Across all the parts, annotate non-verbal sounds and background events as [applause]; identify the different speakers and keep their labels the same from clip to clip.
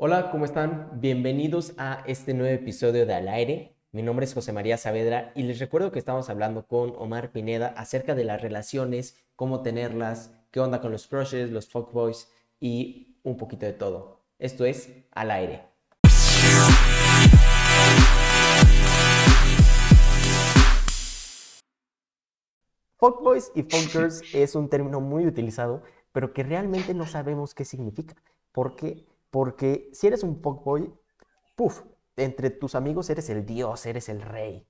Speaker 1: Hola, ¿cómo están? Bienvenidos a este nuevo episodio de Al Aire. Mi nombre es José María Saavedra y les recuerdo que estamos hablando con Omar Pineda acerca de las relaciones, cómo tenerlas, qué onda con los crushes, los fuckboys y un poquito de todo. Esto es Al Aire. Fuckboys y funkers es un término muy utilizado, pero que realmente no sabemos qué significa. ¿Por qué? Porque si eres un fuckboy, puff, entre tus amigos eres el dios, eres el rey.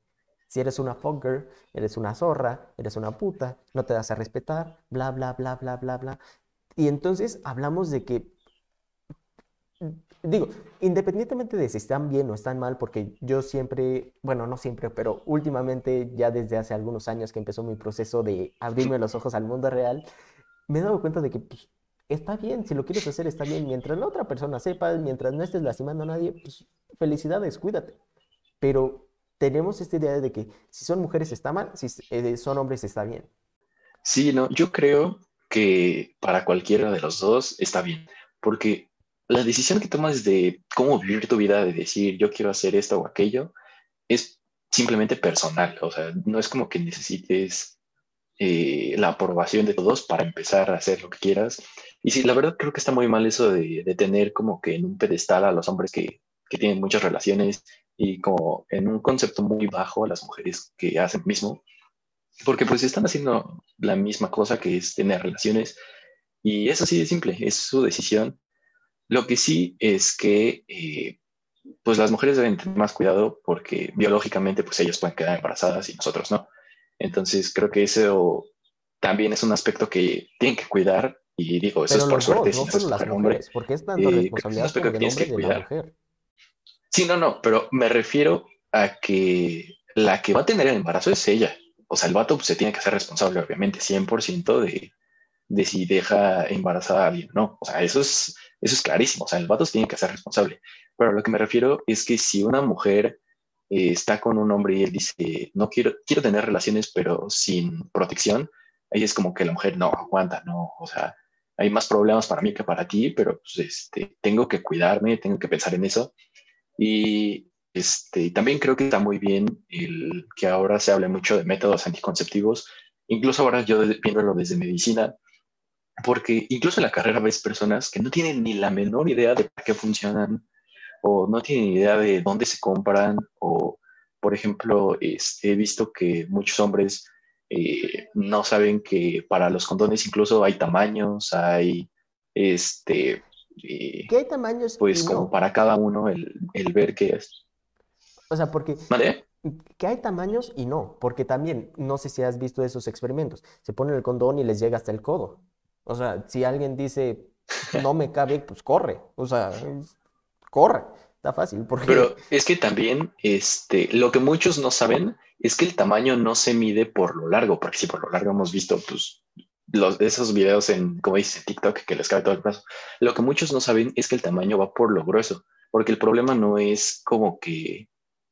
Speaker 1: Si eres una fucker, eres una zorra, eres una puta, no te das a respetar, bla, bla, bla, bla, bla, bla. Y entonces hablamos de que, digo, independientemente de si están bien o están mal, porque yo siempre, bueno, no siempre, pero últimamente, ya desde hace algunos años que empezó mi proceso de abrirme los ojos al mundo real, me he dado cuenta de que pues, está bien, si lo quieres hacer está bien, mientras la otra persona sepa, mientras no estés lastimando a nadie, pues felicidades, cuídate. Pero tenemos esta idea de que si son mujeres está mal, si eh, son hombres está bien.
Speaker 2: Sí, no, yo creo que para cualquiera de los dos está bien, porque la decisión que tomas de cómo vivir tu vida, de decir yo quiero hacer esto o aquello, es simplemente personal, o sea, no es como que necesites eh, la aprobación de todos para empezar a hacer lo que quieras. Y sí, la verdad creo que está muy mal eso de, tener como que en un pedestal a los hombres que, que tienen muchas relaciones y como en un concepto muy bajo a las mujeres que hacen mismo, porque pues están haciendo la misma cosa que es tener relaciones y es así de simple, es su decisión. Lo que sí es que eh, pues las mujeres deben tener más cuidado porque biológicamente pues ellas pueden quedar embarazadas y nosotros no. Entonces creo que eso también es un aspecto que tienen que cuidar y digo, eso es por suerte.
Speaker 1: no solo las mujeres, porque es tanto eh, responsabilidad como del hombre de la mujer.
Speaker 2: Sí, no, no, pero me refiero a que la que va a tener el embarazo es ella. O sea, el vato pues, se tiene que hacer responsable, obviamente, 100% de, de si deja embarazada a alguien no. O sea, eso es, eso es clarísimo. O sea, el vato se tiene que hacer responsable. Pero lo que me refiero es que si una mujer eh, está con un hombre y él dice, no quiero, quiero tener relaciones, pero sin protección, ahí es como que la mujer no aguanta, no. O sea, hay más problemas para mí que para ti, pero pues, este, tengo que cuidarme, tengo que pensar en eso. Y este, también creo que está muy bien el que ahora se hable mucho de métodos anticonceptivos, incluso ahora yo viéndolo desde medicina, porque incluso en la carrera ves personas que no tienen ni la menor idea de qué funcionan o no tienen idea de dónde se compran o, por ejemplo, este, he visto que muchos hombres eh, no saben que para los condones incluso hay tamaños, hay este,
Speaker 1: ¿Qué hay tamaños?
Speaker 2: Pues como para cada uno el, el, ver qué es.
Speaker 1: O sea, porque...
Speaker 2: ¿Vale?
Speaker 1: Que hay tamaños y no, porque también, no sé si has visto esos experimentos, se ponen el condón y les llega hasta el codo. O sea, si alguien dice, no me cabe, pues corre. O sea, corre. Está fácil. Porque...
Speaker 2: Pero es que también, este, lo que muchos no saben es que el tamaño no se mide por lo largo, porque si por lo largo hemos visto, pues, los, esos videos en, como dice TikTok, que les cabe todo el brazo. Lo que muchos no saben es que el tamaño va por lo grueso, porque el problema no es como que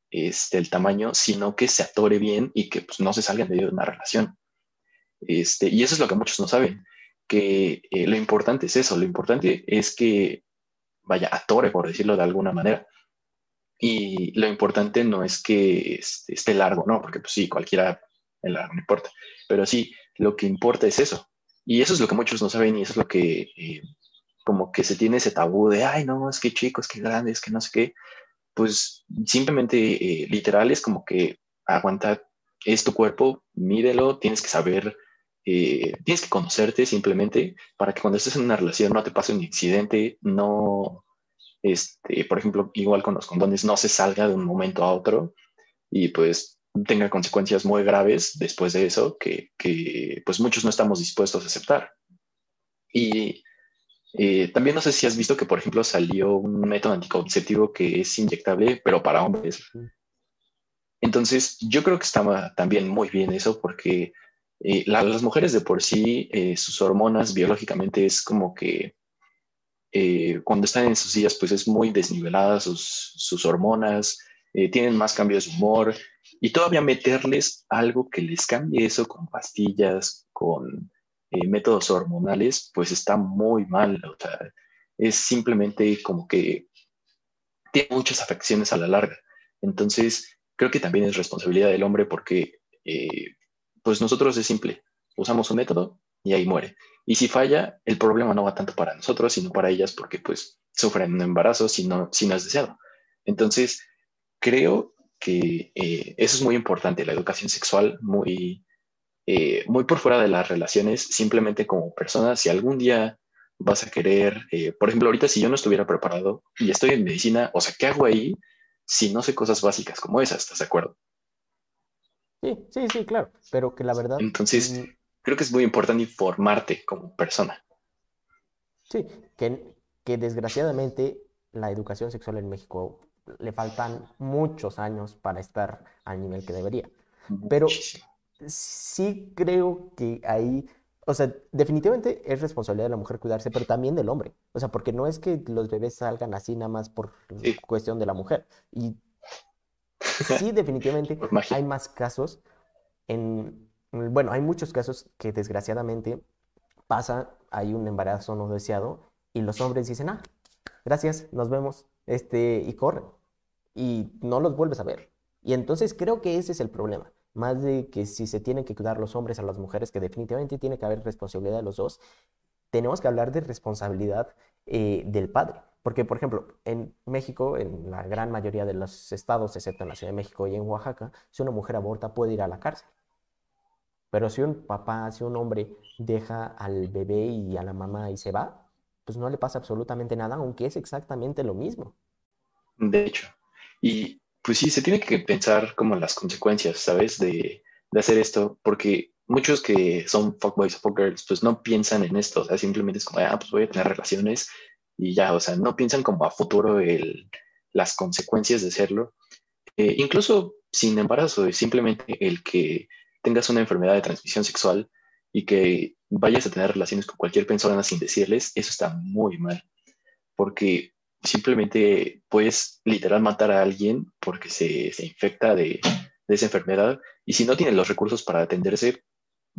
Speaker 2: este, el tamaño, sino que se atore bien y que pues, no se salga de una relación. Este, y eso es lo que muchos no saben, que eh, lo importante es eso, lo importante es que vaya, atore, por decirlo de alguna manera. Y lo importante no es que este, esté largo, ¿no? Porque pues sí, cualquiera el largo no importa, pero sí, lo que importa es eso. Y eso es lo que muchos no saben y eso es lo que eh, como que se tiene ese tabú de, ay, no, es que chicos, que grandes, que no sé qué. Pues simplemente eh, literal es como que aguanta, es tu cuerpo, mídelo, tienes que saber, eh, tienes que conocerte simplemente para que cuando estés en una relación no te pase un accidente, no, este, por ejemplo, igual con los condones, no se salga de un momento a otro y pues tenga consecuencias muy graves después de eso que, que pues muchos no estamos dispuestos a aceptar. Y eh, también no sé si has visto que, por ejemplo, salió un método anticonceptivo que es inyectable, pero para hombres. Entonces, yo creo que estaba también muy bien eso porque eh, las mujeres de por sí, eh, sus hormonas biológicamente es como que cuando están en sus días, pues es muy desnivelada sus, sus hormonas, tienen más cambios de humor, y todavía meterles algo que les cambie eso con pastillas, con eh, métodos hormonales, pues está muy mal. O sea, es simplemente como que tiene muchas afecciones a la larga. Entonces, creo que también es responsabilidad del hombre porque, eh, pues nosotros es simple, usamos un método y ahí muere. Y si falla, el problema no va tanto para nosotros, sino para ellas porque pues sufren un embarazo si no, si no es deseado. Entonces, creo que eh, eso es muy importante, la educación sexual, muy, eh, muy por fuera de las relaciones, simplemente como persona, si algún día vas a querer, eh, por ejemplo, ahorita si yo no estuviera preparado y estoy en medicina, o sea, ¿qué hago ahí si no sé cosas básicas como esas? ¿Estás de acuerdo?
Speaker 1: Sí, sí, sí, claro, pero que la verdad...
Speaker 2: Entonces, mm, creo que es muy importante informarte como persona.
Speaker 1: Sí, que, que desgraciadamente la educación sexual en México le faltan muchos años para estar al nivel que debería. Pero sí creo que ahí, o sea, definitivamente es responsabilidad de la mujer cuidarse, pero también del hombre. O sea, porque no es que los bebés salgan así nada más por cuestión de la mujer. Y sí, [laughs] definitivamente hay más casos en, bueno, hay muchos casos que desgraciadamente pasa, hay un embarazo no deseado y los hombres dicen, ah, gracias, nos vemos, este, y corren y no los vuelves a ver. Y entonces creo que ese es el problema, más de que si se tienen que cuidar los hombres a las mujeres, que definitivamente tiene que haber responsabilidad de los dos, tenemos que hablar de responsabilidad eh, del padre. Porque, por ejemplo, en México, en la gran mayoría de los estados, excepto en la Ciudad de México y en Oaxaca, si una mujer aborta puede ir a la cárcel. Pero si un papá, si un hombre deja al bebé y a la mamá y se va, pues no le pasa absolutamente nada, aunque es exactamente lo mismo.
Speaker 2: De hecho, y pues sí, se tiene que pensar como las consecuencias, ¿sabes? De, de hacer esto, porque muchos que son fuckboys o fuckgirls, pues no piensan en esto, o sea, simplemente es como, ah, pues voy a tener relaciones y ya, o sea, no piensan como a futuro el, las consecuencias de hacerlo. Eh, incluso sin embarazo, simplemente el que tengas una enfermedad de transmisión sexual y que vayas a tener relaciones con cualquier persona sin decirles, eso está muy mal, porque simplemente puedes literal matar a alguien porque se, se infecta de, de, esa enfermedad y si no tiene los recursos para atenderse,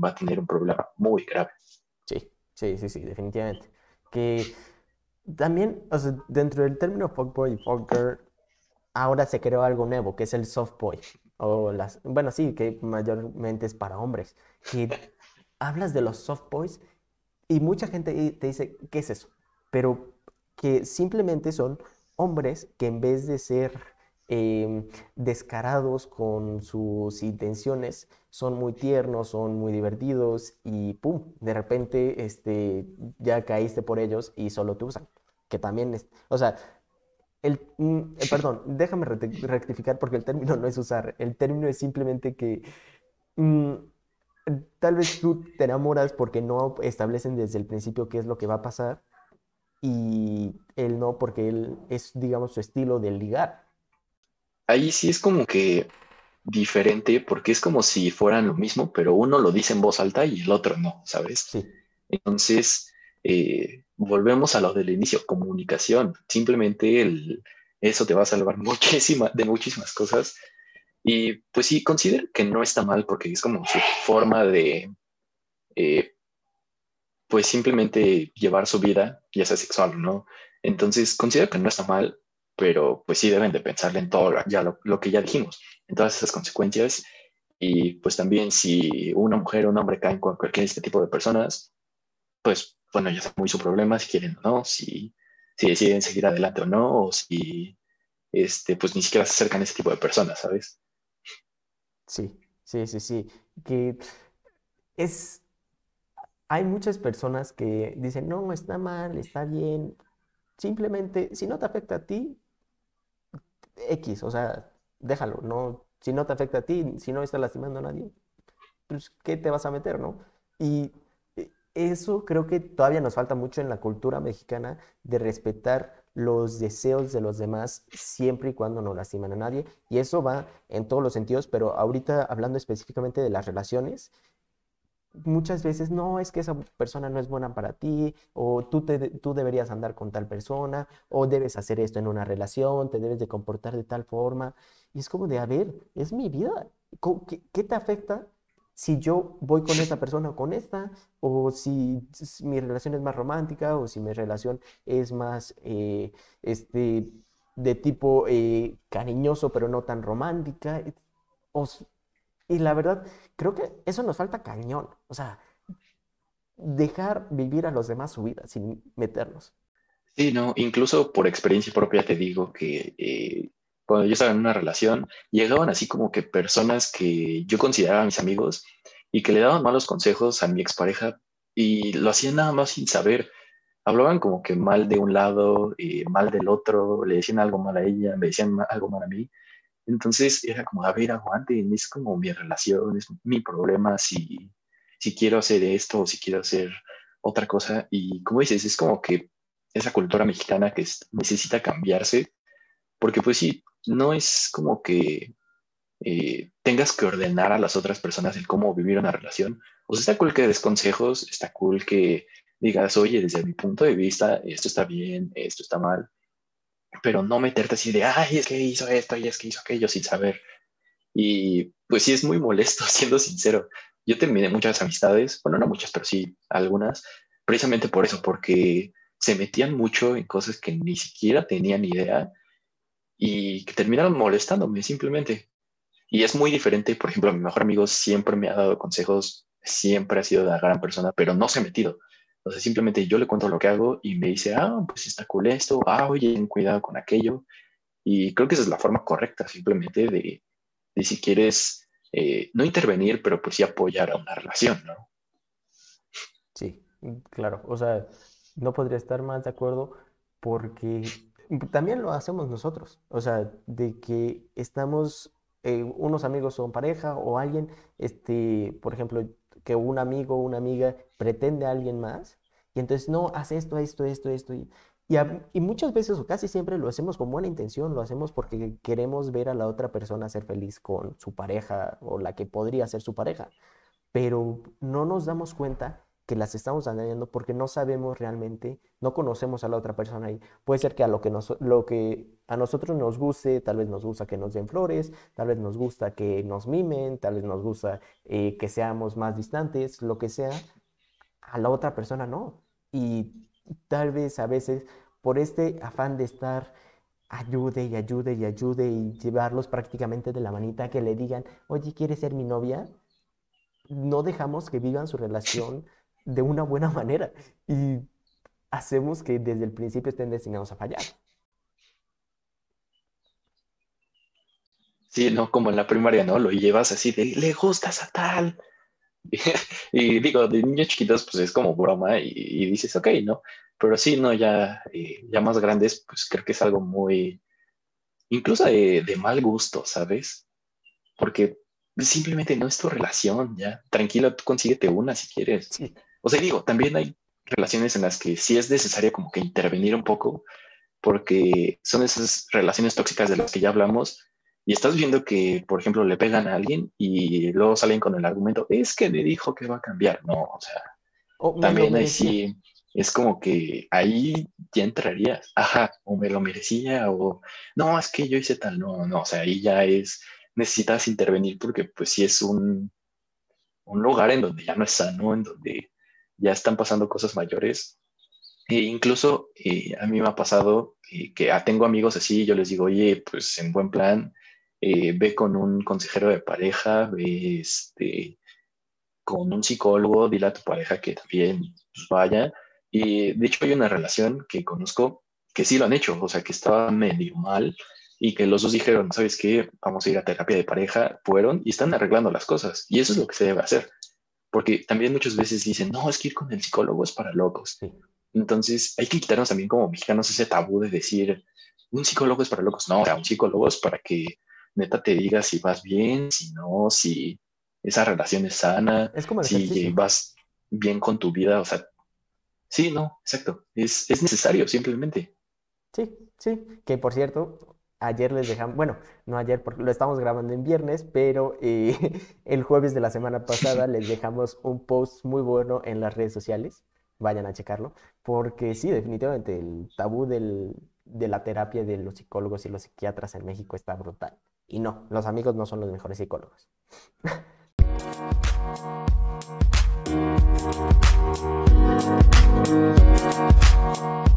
Speaker 2: va a tener un problema muy grave.
Speaker 1: Sí, sí, sí, sí, definitivamente. Que también, o sea, dentro del término fuckboy y fuckgirl, ahora se creó algo nuevo, que es el softboy. O las, bueno, sí, que mayormente es para hombres. Que [laughs] hablas de los softboys y mucha gente te dice, ¿qué es eso? Pero que simplemente son hombres que en vez de ser em, descarados con sus intenciones, son muy tiernos, son muy divertidos y ¡pum! De repente este, ya caíste por ellos y solo te usan. Que también es, o sea, el, mm, eh, perdón, déjame rectificar porque el término no es usar, el término es simplemente que mm, tal vez tú te enamoras porque no establecen desde el principio qué es lo que va a pasar y él no, porque él es, digamos, su estilo de ligar.
Speaker 2: Ahí sí es como que diferente, porque es como si fueran lo mismo, pero uno lo dice en voz alta y el otro no, ¿sabes?
Speaker 1: Sí.
Speaker 2: Entonces, eh, volvemos a lo del inicio, comunicación. Simplemente el, eso te va a salvar [laughs] muchísima, de muchísimas cosas. Y pues sí, considero que no está mal porque es como su forma de eh, pues simplemente llevar su vida, ya sea sexual no. Entonces, considero que no está mal, pero pues sí deben de pensarle en todo ya lo, que ya dijimos, en todas esas consecuencias. Y pues también si una mujer o un hombre caen con cualquier este tipo de personas, pues bueno, ya es muy su problema si quieren o no, si, si deciden seguir adelante o no, o si este, pues ni siquiera se acercan a ese tipo de personas, ¿sabes?
Speaker 1: Sí, sí, sí, sí. Que es, hay muchas personas que dicen, no, está mal, está bien. Simplemente, si no te afecta a ti, X, o sea, déjalo, no, si no te afecta a ti, si no está lastimando a nadie, pues, ¿qué te vas a meter, no? Y eso creo que todavía nos falta mucho en la cultura mexicana de respetar los deseos de los demás siempre y cuando no lastiman a nadie. Y eso va en todos los sentidos, pero ahorita hablando específicamente de las relaciones, muchas veces, no, es que esa persona no es buena para ti, o tú, te, tú deberías andar con tal persona, o debes hacer esto en una relación, te debes de comportar de tal forma. Y es como de, a ver, es mi vida. ¿Qué, qué te afecta si yo voy con esa persona o con esta? O si, mi relación es más romántica, o si mi relación es más, eh, este, de tipo eh, cariñoso, pero no tan romántica. y la verdad, creo que eso nos falta cañón. O sea, dejar vivir a los demás su vida sin meternos.
Speaker 2: Sí, no, incluso por experiencia propia te digo que eh, cuando yo estaba en una relación, llegaban así como que personas que yo consideraba mis amigos y que le daban malos consejos a mi expareja y lo hacían nada más sin saber. Hablaban como que mal de un lado, eh, mal del otro, le decían algo mal a ella, me decían algo mal a mí. Entonces era como, a ver, aguante, es como mi relación, es mi problema si, si quiero hacer esto o si quiero hacer otra cosa. Y como dices, es como que esa cultura mexicana que necesita cambiarse, porque pues sí, no es como que eh, tengas que ordenar a las otras personas el cómo vivir una relación. O sea, está cool que des consejos, está cool que digas, oye, desde mi punto de vista, esto está bien, esto está mal, pero no meterte así de, ay, es que hizo esto y es que hizo aquello sin saber. Y pues sí es muy molesto, [laughs] siendo sincero. Yo terminé muchas amistades, bueno, no muchas, pero sí algunas, precisamente por eso, porque se metían mucho en cosas que ni siquiera tenían idea y que terminaron molestándome simplemente. Y es muy diferente, por ejemplo, mi mejor amigo siempre me ha dado consejos, siempre ha sido la gran persona, pero no se ha metido. Sea, simplemente yo le cuento lo que hago y me dice, ah, pues está cool esto, ah, oye, ten cuidado con aquello. Y creo que esa es la forma correcta, simplemente de, de si quieres eh, no intervenir, pero pues sí apoyar a una relación, ¿no?
Speaker 1: Sí, claro. O sea, no podría estar más de acuerdo porque también lo hacemos nosotros. O sea, de que estamos, eh, unos amigos son pareja o alguien, este, por ejemplo, que un amigo o una amiga pretende a alguien más y entonces no, haz esto, esto, esto, esto. Y, y, muchas veces o casi siempre lo hacemos con buena intención, lo hacemos porque queremos ver a la otra persona ser feliz con su pareja o la que podría ser su pareja, pero no nos damos cuenta que las estamos dañando porque no sabemos realmente, no conocemos a la otra persona y puede ser que a lo que, nos, lo que a nosotros nos guste, tal vez nos gusta que nos den flores, tal vez nos gusta que nos mimen, tal vez nos gusta eh, que seamos más distantes, lo que sea, a la otra persona no. Y tal vez a veces por este afán de estar ayude y ayude y ayude y llevarlos prácticamente de la manita que le digan, oye, ¿quieres ser mi novia? No dejamos que vivan su relación de una buena [laughs] manera y hacemos que desde el principio estén destinados a fallar.
Speaker 2: Sí, no, como en la primaria, ¿no? Lo llevas así de, le gustas a tal. Y, digo, de niños chiquitos, pues es como broma y, dices, ok, ¿no? Pero sí, no, ya, eh, ya más grandes, pues creo que es algo muy, incluso de, de mal gusto, ¿sabes? Porque simplemente no es tu relación, ya. Tranquilo, tú consíguete una si quieres. Sí. O sea, digo, también hay relaciones en las que sí es necesario como que intervenir un poco, porque son esas relaciones tóxicas de las que ya hablamos, y estás viendo que, por ejemplo, le pegan a alguien y luego salen con el argumento, es que me dijo que va a cambiar. No, o sea, también ahí sí, es como que ahí ya entrarías, ajá, o me lo merecía, o no, es que yo hice tal, no, no, o sea, ahí ya es, necesitas intervenir porque pues sí es un, un lugar en donde ya no es sano, en donde ya están pasando cosas mayores. E incluso eh, a mí me ha pasado eh, que ah, tengo amigos así, yo les digo, oye, pues en buen plan, eh, ve con un consejero de pareja, ve este, con un psicólogo, dile a tu pareja que también pues, vaya. Y de hecho hay una relación que conozco que sí lo han hecho, o sea, que estaba medio mal y que los dos dijeron, ¿sabes qué? Vamos a ir a terapia de pareja, fueron y están arreglando las cosas. Y eso es lo que se debe hacer. Porque también muchas veces dicen, no, es que ir con el psicólogo es para locos. Entonces hay que quitarnos también como mexicanos ese tabú de decir, un psicólogo es para locos. No, o sea, un psicólogo es para que neta te diga si vas bien, si no, si esa relación es sana,
Speaker 1: es como
Speaker 2: si vas bien con tu vida. O sea, sí, no, exacto. Es, es necesario simplemente.
Speaker 1: Sí, sí. Que por cierto, Ayer les dejamos, bueno, no ayer porque lo estamos grabando en viernes, pero eh, [laughs] el jueves de la semana pasada [laughs] les dejamos un post muy bueno en las redes sociales. Vayan a checarlo, porque sí, definitivamente el tabú del, de la terapia de los psicólogos y los psiquiatras en México está brutal. Y no, los amigos no son los mejores psicólogos. [laughs]